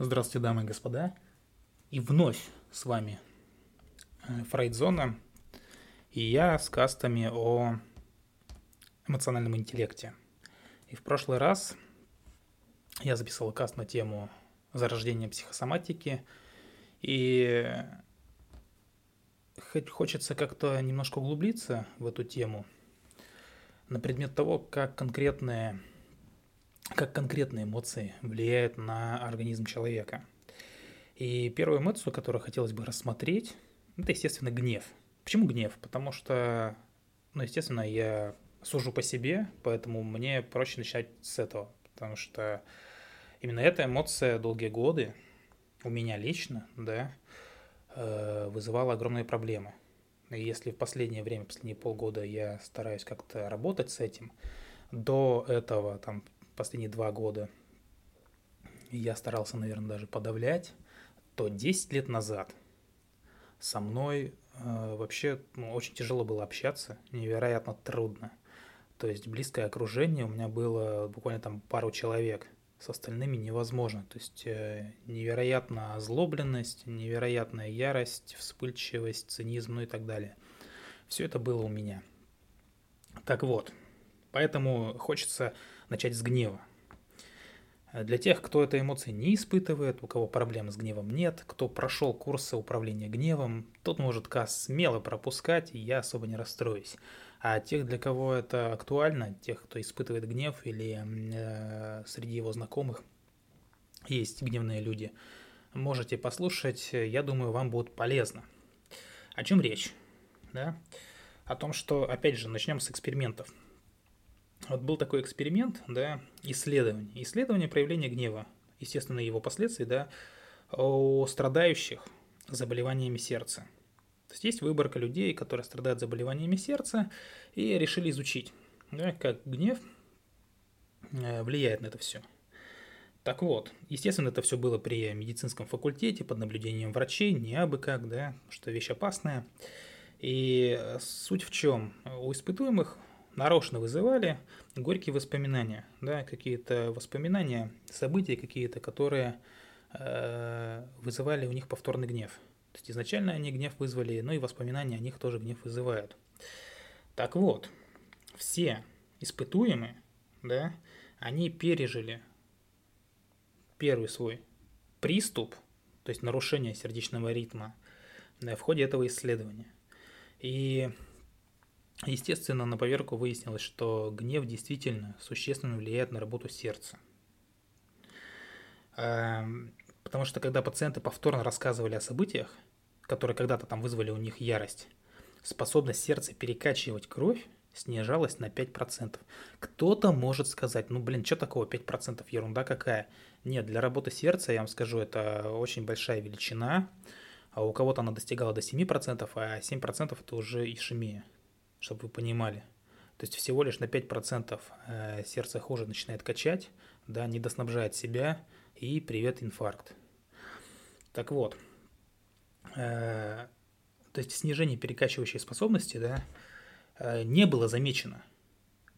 Здравствуйте, дамы и господа. И вновь с вами э, Фрейдзона и я с кастами о эмоциональном интеллекте. И в прошлый раз я записывал каст на тему зарождения психосоматики, и хочется как-то немножко углубиться в эту тему на предмет того, как конкретные, как конкретные эмоции влияют на организм человека. И первую эмоцию, которую хотелось бы рассмотреть, это, естественно, гнев. Почему гнев? Потому что, ну, естественно, я сужу по себе, поэтому мне проще начать с этого, потому что именно эта эмоция долгие годы у меня лично, да, э, вызывала огромные проблемы. И если в последнее время, последние полгода я стараюсь как-то работать с этим, до этого, там, последние два года я старался, наверное, даже подавлять, то 10 лет назад со мной э, вообще ну, очень тяжело было общаться, невероятно трудно. То есть близкое окружение у меня было буквально там пару человек, с остальными невозможно. То есть э, невероятная озлобленность, невероятная ярость, вспыльчивость, цинизм, ну и так далее. Все это было у меня. Так вот, поэтому хочется начать с гнева. Для тех, кто этой эмоции не испытывает, у кого проблем с гневом нет, кто прошел курсы управления гневом, тот может касс смело пропускать, и я особо не расстроюсь. А тех, для кого это актуально, тех, кто испытывает гнев или э, среди его знакомых есть гневные люди, можете послушать, я думаю, вам будет полезно. О чем речь? Да? О том, что, опять же, начнем с экспериментов. Вот был такой эксперимент, да, исследование. Исследование проявления гнева, естественно, его последствий, да, у страдающих заболеваниями сердца. То есть есть выборка людей, которые страдают заболеваниями сердца, и решили изучить, да, как гнев э, влияет на это все. Так вот, естественно, это все было при медицинском факультете, под наблюдением врачей, не абы как, да, что вещь опасная. И суть в чем? У испытуемых нарочно вызывали горькие воспоминания, да, какие-то воспоминания, события какие-то, которые э, вызывали у них повторный гнев. То есть изначально они гнев вызвали, но и воспоминания о них тоже гнев вызывают. Так вот, все испытуемые, да, они пережили первый свой приступ, то есть нарушение сердечного ритма, да, в ходе этого исследования. И Естественно, на поверку выяснилось, что гнев действительно существенно влияет на работу сердца. Эм, потому что когда пациенты повторно рассказывали о событиях, которые когда-то там вызвали у них ярость, способность сердца перекачивать кровь снижалась на 5%. Кто-то может сказать, ну блин, что такого 5%, ерунда какая. Нет, для работы сердца, я вам скажу, это очень большая величина. А у кого-то она достигала до 7%, а 7% это уже ишемия чтобы вы понимали. То есть всего лишь на 5% э, сердце хуже начинает качать, да, не доснабжает себя, и привет инфаркт. Так вот, э, то есть снижение перекачивающей способности, да, э, не было замечено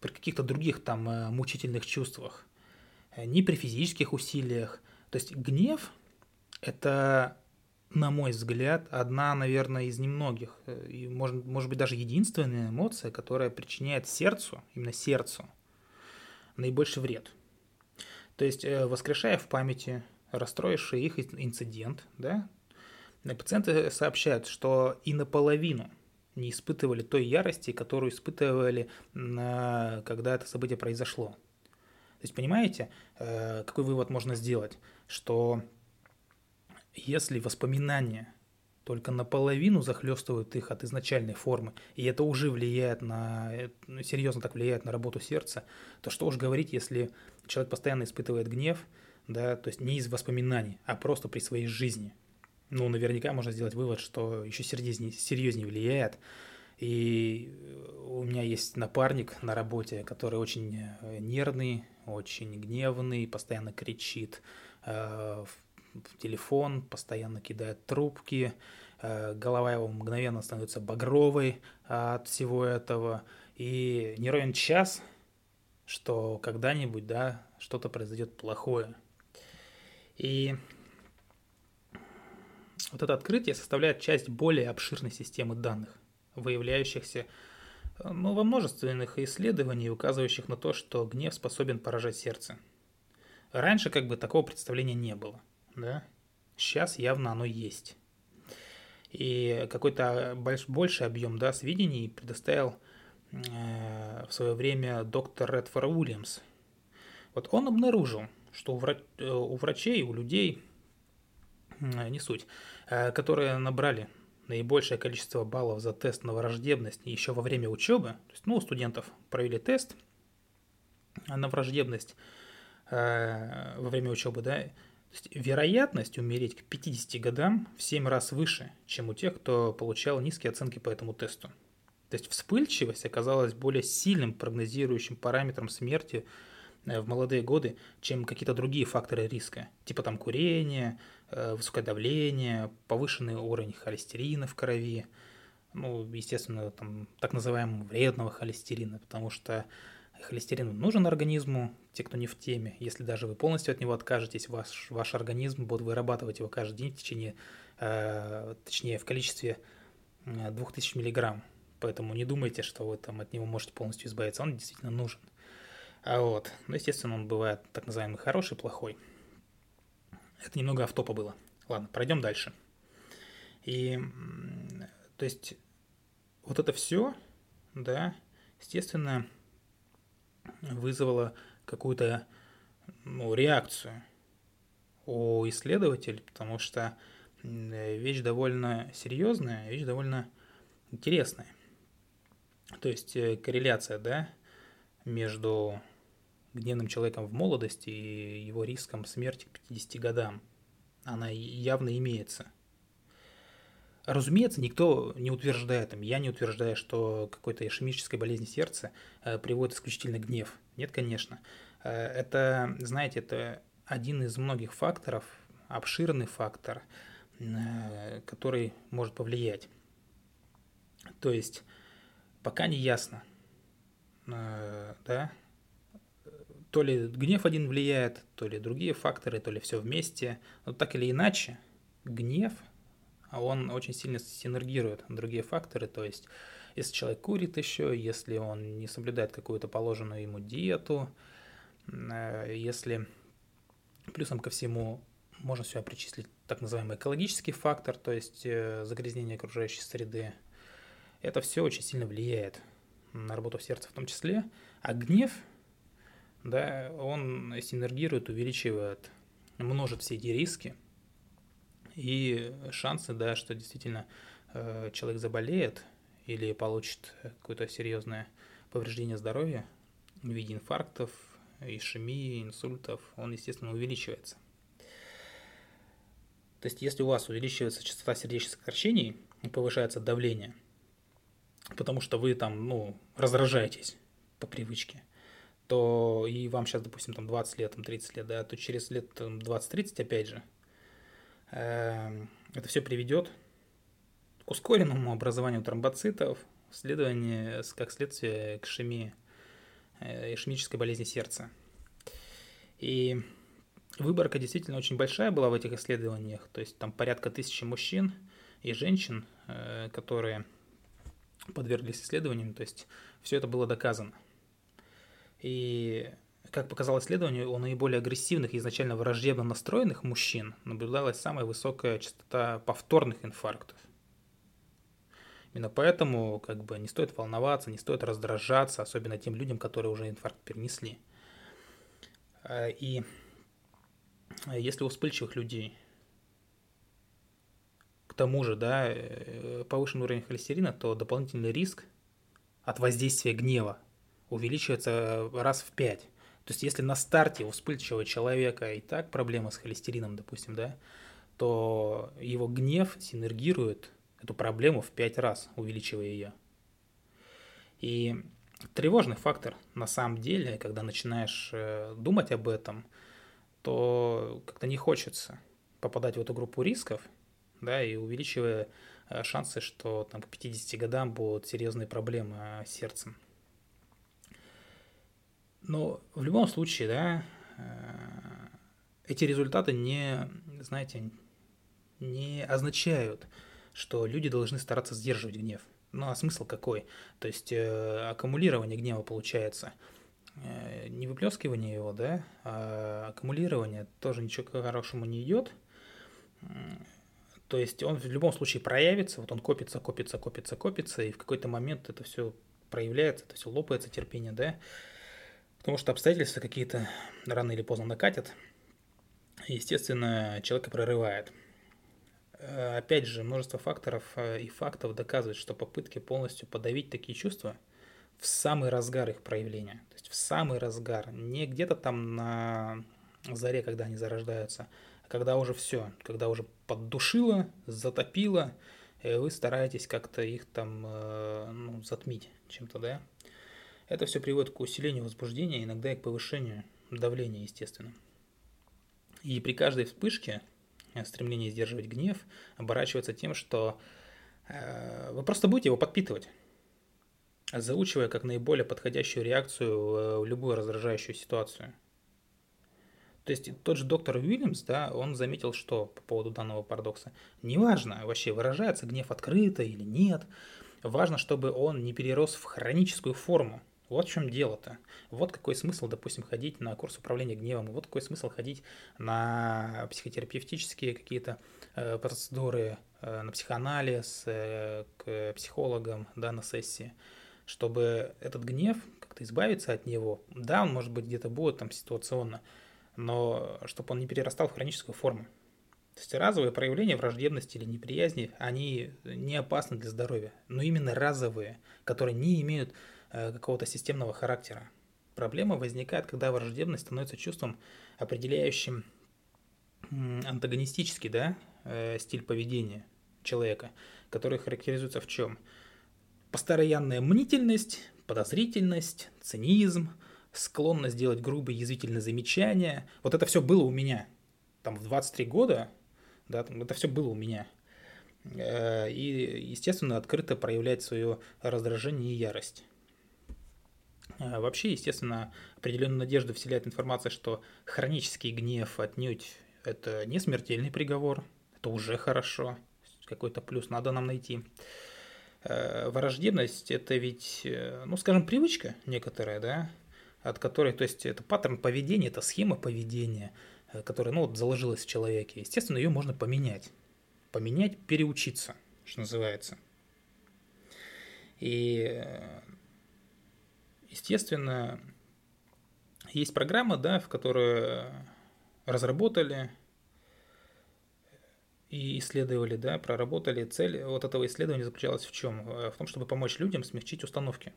при каких-то других там мучительных чувствах, ни при физических усилиях. То есть гнев – это на мой взгляд, одна, наверное, из немногих, э, и может, может быть даже единственная эмоция, которая причиняет сердцу, именно сердцу, наибольший вред. То есть, э, воскрешая в памяти расстроивший их инцидент, да, пациенты сообщают, что и наполовину не испытывали той ярости, которую испытывали, когда это событие произошло. То есть, понимаете, э, какой вывод можно сделать? Что если воспоминания только наполовину захлестывают их от изначальной формы, и это уже влияет на, ну, серьезно так влияет на работу сердца, то что уж говорить, если человек постоянно испытывает гнев, да, то есть не из воспоминаний, а просто при своей жизни. Ну, наверняка можно сделать вывод, что еще серьезнее, серьезнее влияет. И у меня есть напарник на работе, который очень нервный, очень гневный, постоянно кричит, э, в телефон, постоянно кидает трубки, э, голова его мгновенно становится багровой от всего этого. И не ровен час, что когда-нибудь, да, что-то произойдет плохое. И Вот это открытие составляет часть более обширной системы данных, выявляющихся ну, во множественных исследований, указывающих на то, что гнев способен поражать сердце. Раньше как бы такого представления не было, да? Сейчас явно оно есть. И какой-то больш, больший объем да, сведений предоставил э, в свое время доктор Редфор Уильямс. Вот он обнаружил, что у, врач, э, у врачей, у людей, э, не суть, э, которые набрали наибольшее количество баллов за тест на враждебность еще во время учебы, то есть, ну, у студентов провели тест на враждебность э, во время учебы, да, есть вероятность умереть к 50 годам в 7 раз выше, чем у тех, кто получал низкие оценки по этому тесту. То есть вспыльчивость оказалась более сильным прогнозирующим параметром смерти э, в молодые годы, чем какие-то другие факторы риска, типа там курение, э, высокое давление, повышенный уровень холестерина в крови, ну, естественно, там, так называемого вредного холестерина, потому что холестерин нужен организму, те, кто не в теме. Если даже вы полностью от него откажетесь, ваш, ваш организм будет вырабатывать его каждый день в течение, э, точнее, в количестве 2000 э, миллиграмм. Поэтому не думайте, что вы там от него можете полностью избавиться. Он действительно нужен. А вот, ну, естественно, он бывает так называемый хороший, плохой. Это немного автопа было. Ладно, пройдем дальше. И, то есть, вот это все, да, естественно, вызвало какую-то ну, реакцию у исследователей, потому что вещь довольно серьезная, вещь довольно интересная. То есть э, корреляция, да, между гневным человеком в молодости и его риском смерти к 50 годам, она явно имеется – Разумеется, никто не утверждает, я не утверждаю, что какой-то ишемической болезни сердца э, приводит исключительно гнев. Нет, конечно. Э, это, знаете, это один из многих факторов, обширный фактор, э, который может повлиять. То есть пока не ясно, да, то ли гнев один влияет, то ли другие факторы, то ли все вместе. Но так или иначе, гнев – он очень сильно синергирует другие факторы, то есть если человек курит еще, если он не соблюдает какую-то положенную ему диету, э, если плюсом ко всему можно сюда причислить так называемый экологический фактор, то есть э, загрязнение окружающей среды, это все очень сильно влияет на работу сердца в том числе, а гнев, да, он синергирует, увеличивает, множит все эти риски – и шансы, да, что действительно э, человек заболеет или получит какое-то серьезное повреждение здоровья в виде инфарктов, ишемии, инсультов, он, естественно, увеличивается. То есть, если у вас увеличивается частота сердечных сокращений повышается давление, потому что вы там, ну, раздражаетесь по привычке, то и вам сейчас, допустим, там 20 лет, там 30 лет, да, то через лет 20-30, опять же, это все приведет к ускоренному образованию тромбоцитов, следование, как следствие к ишемии, э, ишемической болезни сердца. И выборка действительно очень большая была в этих исследованиях, то есть там порядка тысячи мужчин и женщин, э, которые подверглись исследованиям, то есть все это было доказано. И как показало исследование, у наиболее агрессивных и изначально враждебно настроенных мужчин наблюдалась самая высокая частота повторных инфарктов. Именно поэтому как бы не стоит волноваться, не стоит раздражаться, особенно тем людям, которые уже инфаркт перенесли. А, и если у вспыльчивых людей к тому же да, э, повышенный уровень холестерина, то дополнительный риск от воздействия гнева увеличивается раз в пять. То есть, если на старте у вспыльчивого человека и так проблема с холестерином, допустим, да, то его гнев синергирует эту проблему в пять раз, увеличивая ее. И тревожный фактор на самом деле, когда начинаешь э, думать об этом, то как-то не хочется попадать в эту группу рисков, да, и увеличивая э, шансы, что там к 50 годам будут серьезные проблемы с сердцем. Но в любом случае, да, э, эти результаты не, знаете, не означают, что люди должны стараться сдерживать гнев. Ну а смысл какой? То есть э, аккумулирование гнева получается. Э, не выплескивание его, да, а аккумулирование тоже ничего хорошему не идет. То есть он в любом случае проявится, вот он копится, копится, копится, копится, и в какой-то момент это все проявляется, это все лопается терпение, да, потому что обстоятельства какие-то рано или поздно накатят, и, естественно, человека прорывает. Э, опять же, множество факторов э, и фактов доказывают, что попытки полностью подавить такие чувства в самый разгар их проявления, то есть в самый разгар, не где-то там на заре, когда они зарождаются, а когда уже все, когда уже поддушило, затопило, и вы стараетесь как-то их там э, ну, затмить чем-то, да. Это все приводит к усилению возбуждения, иногда и к повышению давления, естественно. И при каждой вспышке э, стремление сдерживать гнев оборачивается тем, что э, вы просто будете его подпитывать, заучивая как наиболее подходящую реакцию в любую раздражающую ситуацию. То есть тот же доктор Уильямс, да, он заметил, что по поводу данного парадокса, неважно вообще выражается гнев открыто или нет, важно, чтобы он не перерос в хроническую форму. Вот в чем дело-то. Вот какой смысл, допустим, ходить на курс управления гневом, вот какой смысл ходить на психотерапевтические какие-то э, процедуры, э, на психоанализ, э, к психологам, да, на сессии, чтобы этот гнев, как-то избавиться от него. Да, он, может быть, где-то будет там ситуационно, но чтобы он не перерастал в хроническую форму. То есть разовые проявления враждебности или неприязни, они не опасны для здоровья, но именно разовые, которые не имеют э, какого-то системного характера. Проблема возникает, когда враждебность становится чувством, определяющим антагонистический да, э, стиль поведения человека, который характеризуется в чем? Постоянная мнительность, подозрительность, цинизм, склонность делать грубые язвительные замечания. Вот это все было у меня. Там в 23 года, да, там, это все было у меня. Э, и, естественно, открыто проявлять свое раздражение и ярость. Э, вообще, естественно, определенную надежду вселяет информация, что хронический гнев отнюдь это не смертельный приговор, это уже хорошо, какой-то плюс надо нам найти. Э, враждебность – это ведь, ну, скажем, привычка некоторая, да, от которой, то есть это паттерн поведения, это схема поведения, э, которая, ну, вот заложилась в человеке. Естественно, ее можно поменять. Поменять, переучиться, что называется. И, э, естественно, есть программа, да, в которую разработали и исследовали, да, проработали. Цель вот этого исследования заключалась в чем? Э, в том, чтобы помочь людям смягчить установки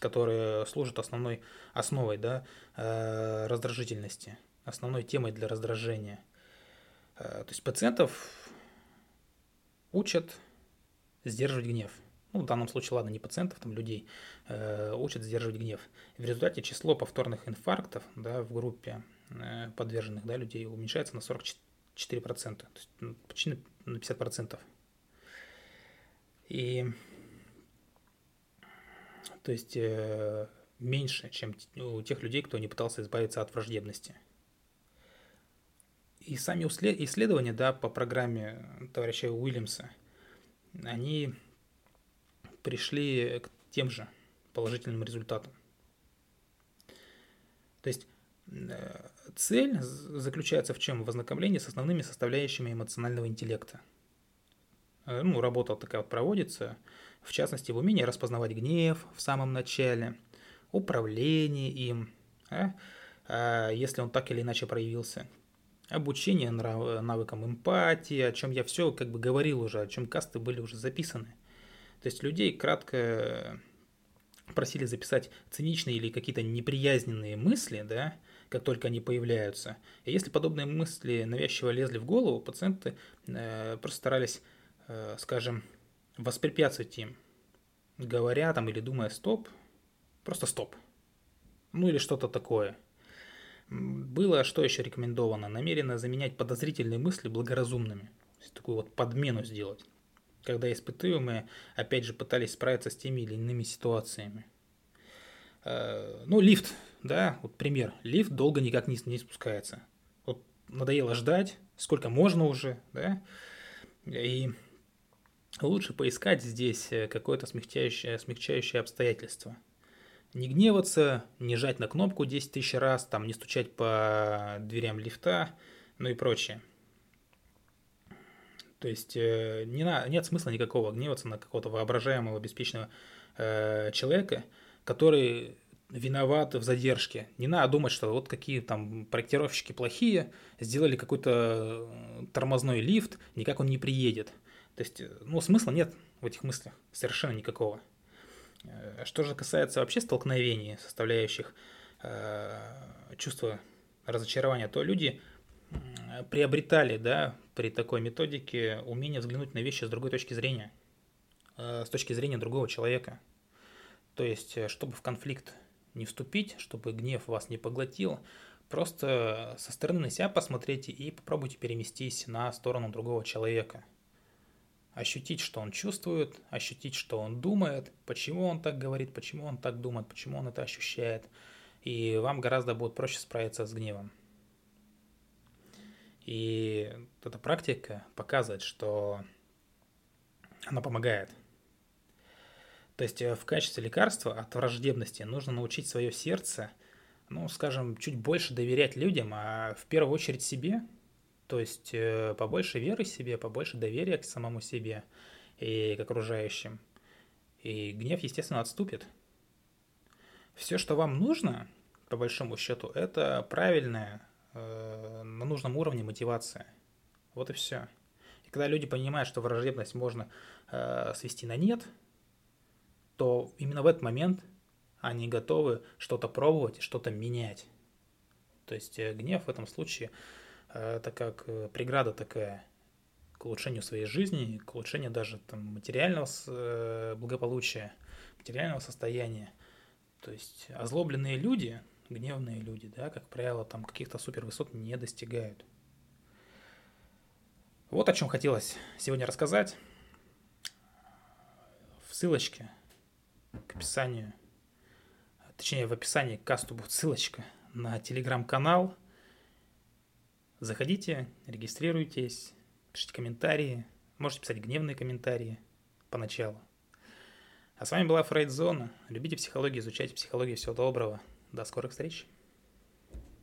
которые служат основной основой да, э, раздражительности, основной темой для раздражения. Э, то есть пациентов учат сдерживать гнев. Ну, в данном случае, ладно, не пациентов, там людей э, учат сдерживать гнев. В результате число повторных инфарктов да, в группе э, подверженных да, людей уменьшается на 44%, то есть ну, почти на 50%. И то есть э, меньше, чем у тех людей, кто не пытался избавиться от враждебности. И сами исследования да, по программе товарища Уильямса, они пришли к тем же положительным результатам. То есть э, цель заключается в чем? В ознакомлении с основными составляющими эмоционального интеллекта. Э, ну, работа такая вот проводится – в частности в умении распознавать гнев в самом начале, управление им, а? А, если он так или иначе проявился, обучение навыкам эмпатии, о чем я все как бы говорил уже, о чем касты были уже записаны. То есть людей кратко просили записать циничные или какие-то неприязненные мысли, да, как только они появляются. И если подобные мысли навязчиво лезли в голову, пациенты э, просто старались, э, скажем, воспрепятствовать им, говоря там или думая стоп, просто стоп. Ну или что-то такое. Было что еще рекомендовано? Намеренно заменять подозрительные мысли благоразумными. То есть такую вот подмену сделать. Когда испытуемые, опять же, пытались справиться с теми или иными ситуациями. Э, ну, лифт, да, вот пример. Лифт долго никак не, не спускается. Вот надоело ждать, сколько можно уже, да. И лучше поискать здесь э, какое-то смягчающее, смягчающее обстоятельство. Не гневаться, не жать на кнопку 10 тысяч раз, там, не стучать по дверям лифта, ну и прочее. То есть э, не на, нет смысла никакого гневаться на какого-то воображаемого, беспечного э, человека, который виноват в задержке. Не надо думать, что вот какие там проектировщики плохие, сделали какой-то э, тормозной лифт, никак он не приедет. То есть, э, ну, смысла нет в этих мыслях, совершенно никакого. Что же касается вообще столкновений, составляющих э, чувство разочарования, то люди приобретали, да, при такой методике умение взглянуть на вещи с другой точки зрения, э, с точки зрения другого человека. То есть, э, чтобы в конфликт не вступить, чтобы гнев вас не поглотил, просто со стороны на себя посмотрите и попробуйте переместись на сторону другого человека. Ощутить, что он чувствует, ощутить, что он думает, почему он так говорит, почему он так думает, почему он это ощущает. И вам гораздо будет проще справиться с гневом. И эта практика показывает, что она помогает. То есть э, в качестве лекарства от враждебности нужно научить свое сердце, ну, скажем, чуть больше доверять людям, а в первую очередь себе. То есть э, побольше веры себе, побольше доверия к самому себе и к окружающим. И гнев, естественно, отступит. Все, что вам нужно, по большому счету, это правильная, э, на нужном уровне мотивация. Вот и все. И когда люди понимают, что враждебность можно э, свести на нет – то именно в этот момент они готовы что-то пробовать что-то менять. То есть э, гнев в этом случае э, это как э, преграда такая к улучшению своей жизни, к улучшению даже там, материального благополучия, материального состояния. То есть озлобленные люди, гневные люди, да, как правило, там каких-то супервысот не достигают. Вот о чем хотелось сегодня рассказать. В ссылочке к описанию, точнее в описании к касту будет ссылочка на телеграм-канал. Заходите, регистрируйтесь, пишите комментарии, можете писать гневные комментарии поначалу. А с вами была Фрейд Зона. Любите психологию, изучайте психологию. Всего доброго. До скорых встреч.